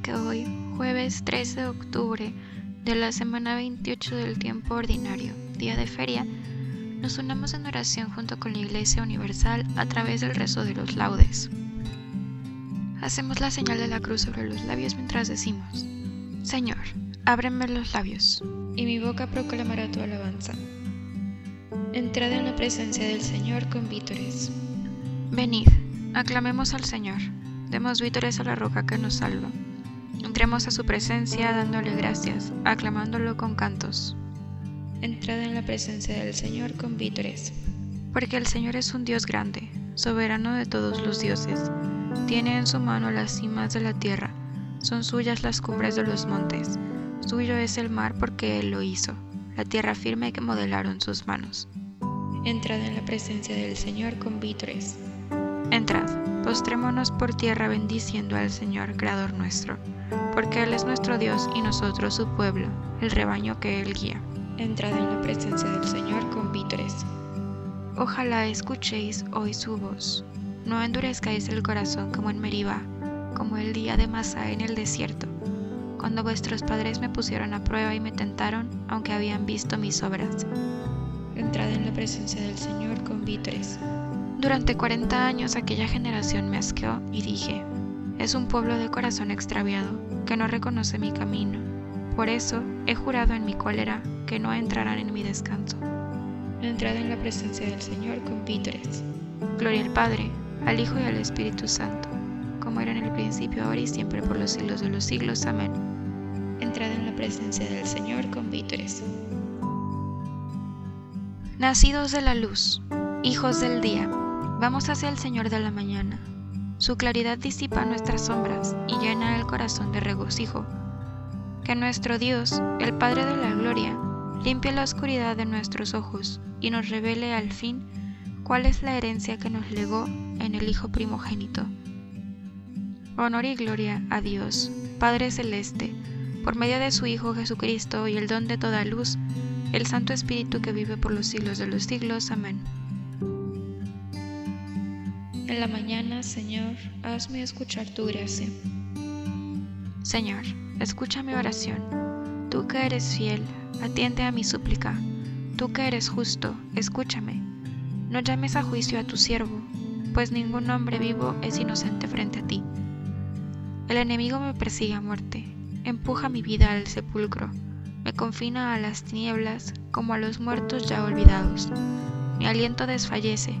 Que hoy, jueves 13 de octubre de la semana 28 del tiempo ordinario, día de feria, nos unamos en oración junto con la Iglesia Universal a través del rezo de los laudes. Hacemos la señal de la cruz sobre los labios mientras decimos, Señor, ábreme los labios, y mi boca proclamará tu alabanza. Entrad en la presencia del Señor con vítores. Venid, aclamemos al Señor Demos vítores a la roca que nos salva. Entremos a su presencia dándole gracias, aclamándolo con cantos. Entrad en la presencia del Señor con vítores. Porque el Señor es un Dios grande, soberano de todos los dioses. Tiene en su mano las cimas de la tierra, son suyas las cumbres de los montes. Suyo es el mar porque Él lo hizo, la tierra firme que modelaron sus manos. Entrad en la presencia del Señor con vítores. Entrad, postrémonos por tierra bendiciendo al Señor, Creador nuestro, porque Él es nuestro Dios y nosotros su pueblo, el rebaño que Él guía. Entrad en la presencia del Señor con vítores. Ojalá escuchéis hoy su voz. No endurezcáis el corazón como en Meribá, como el día de Masá en el desierto, cuando vuestros padres me pusieron a prueba y me tentaron, aunque habían visto mis obras. Entrad en la presencia del Señor con vítores. Durante 40 años aquella generación me asqueó y dije, es un pueblo de corazón extraviado que no reconoce mi camino. Por eso he jurado en mi cólera que no entrarán en mi descanso. Entrad en la presencia del Señor con vítores. Gloria al Padre, al Hijo y al Espíritu Santo, como era en el principio, ahora y siempre, por los siglos de los siglos. Amén. Entrad en la presencia del Señor con vítores. Nacidos de la luz, hijos del día Vamos hacia el Señor de la mañana. Su claridad disipa nuestras sombras y llena el corazón de regocijo. Que nuestro Dios, el Padre de la Gloria, limpie la oscuridad de nuestros ojos y nos revele al fin cuál es la herencia que nos legó en el Hijo primogénito. Honor y gloria a Dios, Padre Celeste, por medio de su Hijo Jesucristo y el don de toda luz, el Santo Espíritu que vive por los siglos de los siglos. Amén. En la mañana, Señor, hazme escuchar tu gracia. Señor, escucha mi oración. Tú que eres fiel, atiende a mi súplica. Tú que eres justo, escúchame. No llames a juicio a tu siervo, pues ningún hombre vivo es inocente frente a ti. El enemigo me persigue a muerte, empuja mi vida al sepulcro, me confina a las tinieblas como a los muertos ya olvidados. Mi aliento desfallece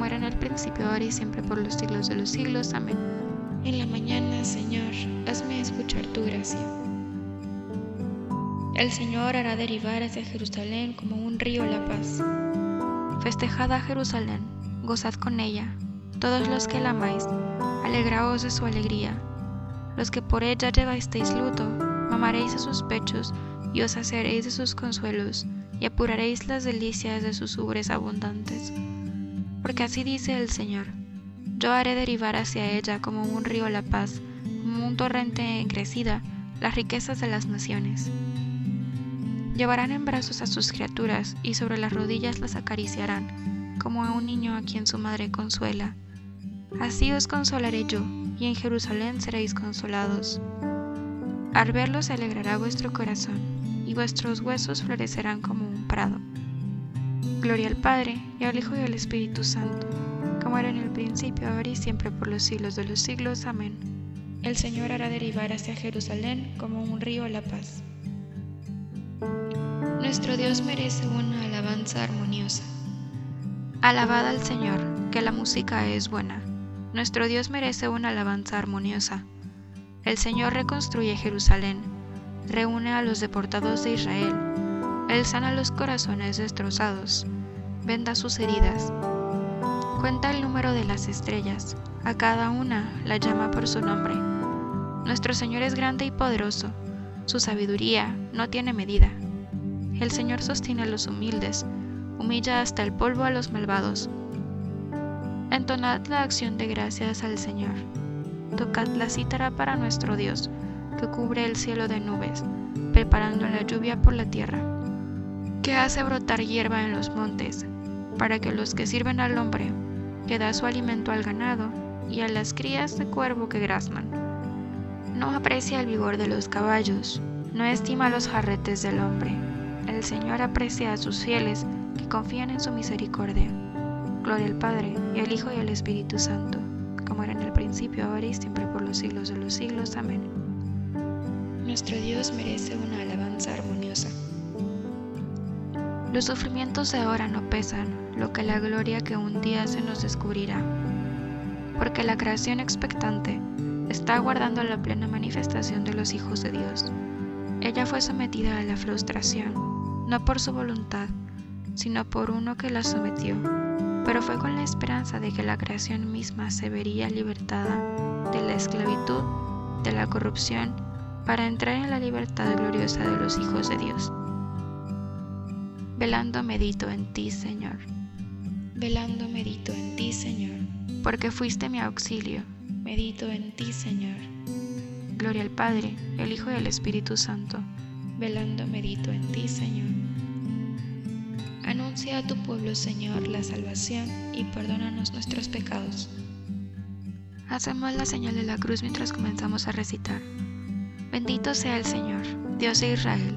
como era en el principio, ahora y siempre por los siglos de los siglos. Amén. En la mañana, Señor, hazme escuchar tu gracia. El Señor hará derivar hacia Jerusalén como un río la paz. Festejad a Jerusalén, gozad con ella, todos los que la amáis, alegraos de su alegría. Los que por ella llevasteis luto, mamaréis a sus pechos y os haceréis de sus consuelos, y apuraréis las delicias de sus ubres abundantes. Porque así dice el Señor, yo haré derivar hacia ella como un río la paz, como un torrente crecida, las riquezas de las naciones. Llevarán en brazos a sus criaturas y sobre las rodillas las acariciarán, como a un niño a quien su madre consuela. Así os consolaré yo, y en Jerusalén seréis consolados. Al verlo se alegrará vuestro corazón, y vuestros huesos florecerán como un prado. Gloria al Padre, y al Hijo y al Espíritu Santo, como era en el principio, ahora y siempre por los siglos de los siglos. Amén. El Señor hará derivar hacia Jerusalén como un río la paz. Nuestro Dios merece una alabanza armoniosa. Alabad al Señor, que la música es buena. Nuestro Dios merece una alabanza armoniosa. El Señor reconstruye Jerusalén, reúne a los deportados de Israel. Él sana los corazones destrozados, venda sus heridas. Cuenta el número de las estrellas, a cada una la llama por su nombre. Nuestro Señor es grande y poderoso, su sabiduría no tiene medida. El Señor sostiene a los humildes, humilla hasta el polvo a los malvados. Entonad la acción de gracias al Señor. Tocad la cítara para nuestro Dios, que cubre el cielo de nubes, preparando la lluvia por la tierra, que hace brotar hierba en los montes, para que los que sirven al hombre, que da su alimento al ganado y a las crías de cuervo que grazman. No aprecia el vigor de los caballos, no estima los jarretes del hombre el Señor aprecia a sus fieles que confían en su misericordia. Gloria al Padre, y al Hijo y al Espíritu Santo, como era en el principio, ahora y siempre por los siglos de los siglos. Amén. Nuestro Dios merece una alabanza armoniosa. Los sufrimientos de ahora no pesan lo que la gloria que un día se nos descubrirá, porque la creación expectante está aguardando la plena manifestación de los hijos de Dios. Ella fue sometida a la frustración no por su voluntad, sino por uno que la sometió, pero fue con la esperanza de que la creación misma se vería libertada de la esclavitud, de la corrupción, para entrar en la libertad gloriosa de los hijos de Dios. Velando medito en ti, Señor. Velando medito en ti, Señor, porque fuiste mi auxilio. Medito en ti, Señor. Gloria al Padre, el Hijo y el Espíritu Santo. Velando medito en ti, Señor. Anuncia a tu pueblo, Señor, la salvación y perdónanos nuestros pecados. Hacemos la señal de la cruz mientras comenzamos a recitar. Bendito sea el Señor, Dios de Israel,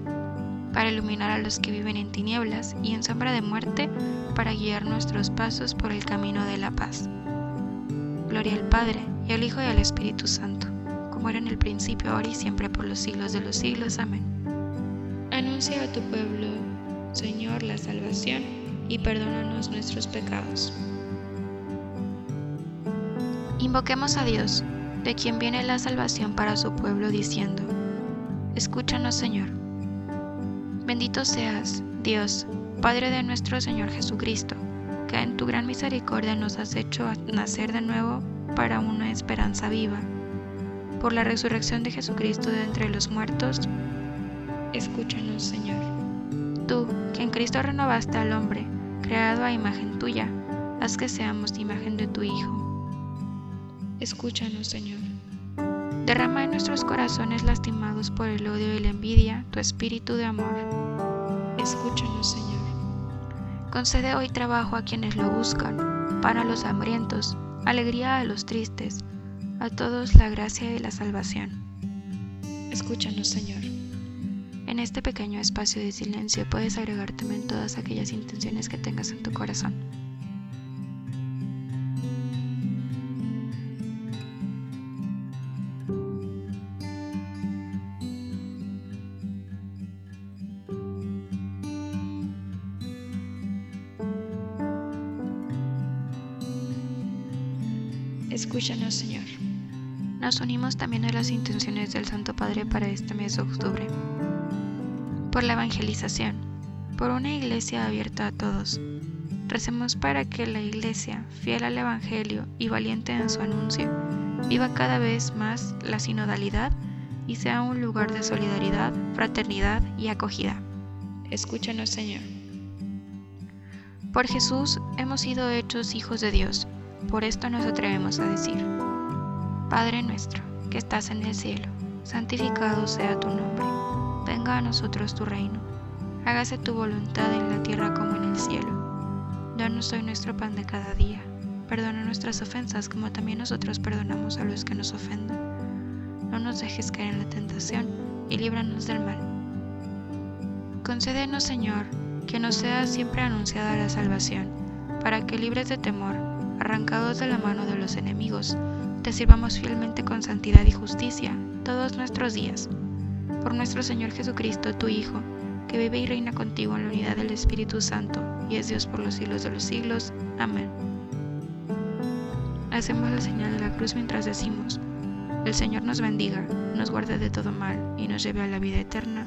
para iluminar a los que viven en tinieblas y en sombra de muerte, para guiar nuestros pasos por el camino de la paz. Gloria al Padre, y al Hijo y al Espíritu Santo, como era en el principio, ahora y siempre por los siglos de los siglos. Amén. Anuncia a tu pueblo, Señor, la salvación, y perdónanos nuestros pecados. Invoquemos a Dios, de quien viene la salvación para su pueblo, diciendo, Escúchanos Señor. Bendito seas, Dios, Padre de nuestro Señor Jesucristo, que en tu gran misericordia nos has hecho nacer de nuevo para una esperanza viva. Por la resurrección de Jesucristo de entre los muertos, escúchanos Señor. Tú, que en Cristo renovaste al hombre, creado a imagen tuya, haz que seamos imagen de tu Hijo. Escúchanos, Señor. Derrama en nuestros corazones lastimados por el odio y la envidia tu espíritu de amor. Escúchanos, Señor. Concede hoy trabajo a quienes lo buscan, para los hambrientos, alegría a los tristes, a todos la gracia y la salvación. Escúchanos, Señor. En este pequeño espacio de silencio puedes agregar también todas aquellas intenciones que tengas en tu corazón. Escúchanos, Señor. Nos unimos también a las intenciones del Santo Padre para este mes de octubre por la evangelización, por una iglesia abierta a todos. Recemos para que la iglesia, fiel al Evangelio y valiente en su anuncio, viva cada vez más la sinodalidad y sea un lugar de solidaridad, fraternidad y acogida. Escúchanos, Señor. Por Jesús hemos sido hechos hijos de Dios, por esto nos atrevemos a decir, Padre nuestro, que estás en el cielo, santificado sea tu nombre venga a nosotros tu reino. Hágase tu voluntad en la tierra como en el cielo. Danos hoy nuestro pan de cada día. Perdona nuestras ofensas como también nosotros perdonamos a los que nos ofenden. No nos dejes caer en la tentación y líbranos del mal. Concédenos, Señor, que nos sea siempre anunciada la salvación, para que libres de temor, arrancados de la mano de los enemigos, te sirvamos fielmente con santidad y justicia todos nuestros días por nuestro Señor Jesucristo, tu Hijo, que vive y reina contigo en la unidad del Espíritu Santo, y es Dios por los siglos de los siglos. Amén. Hacemos la señal de la cruz mientras decimos, el Señor nos bendiga, nos guarde de todo mal y nos lleve a la vida eterna.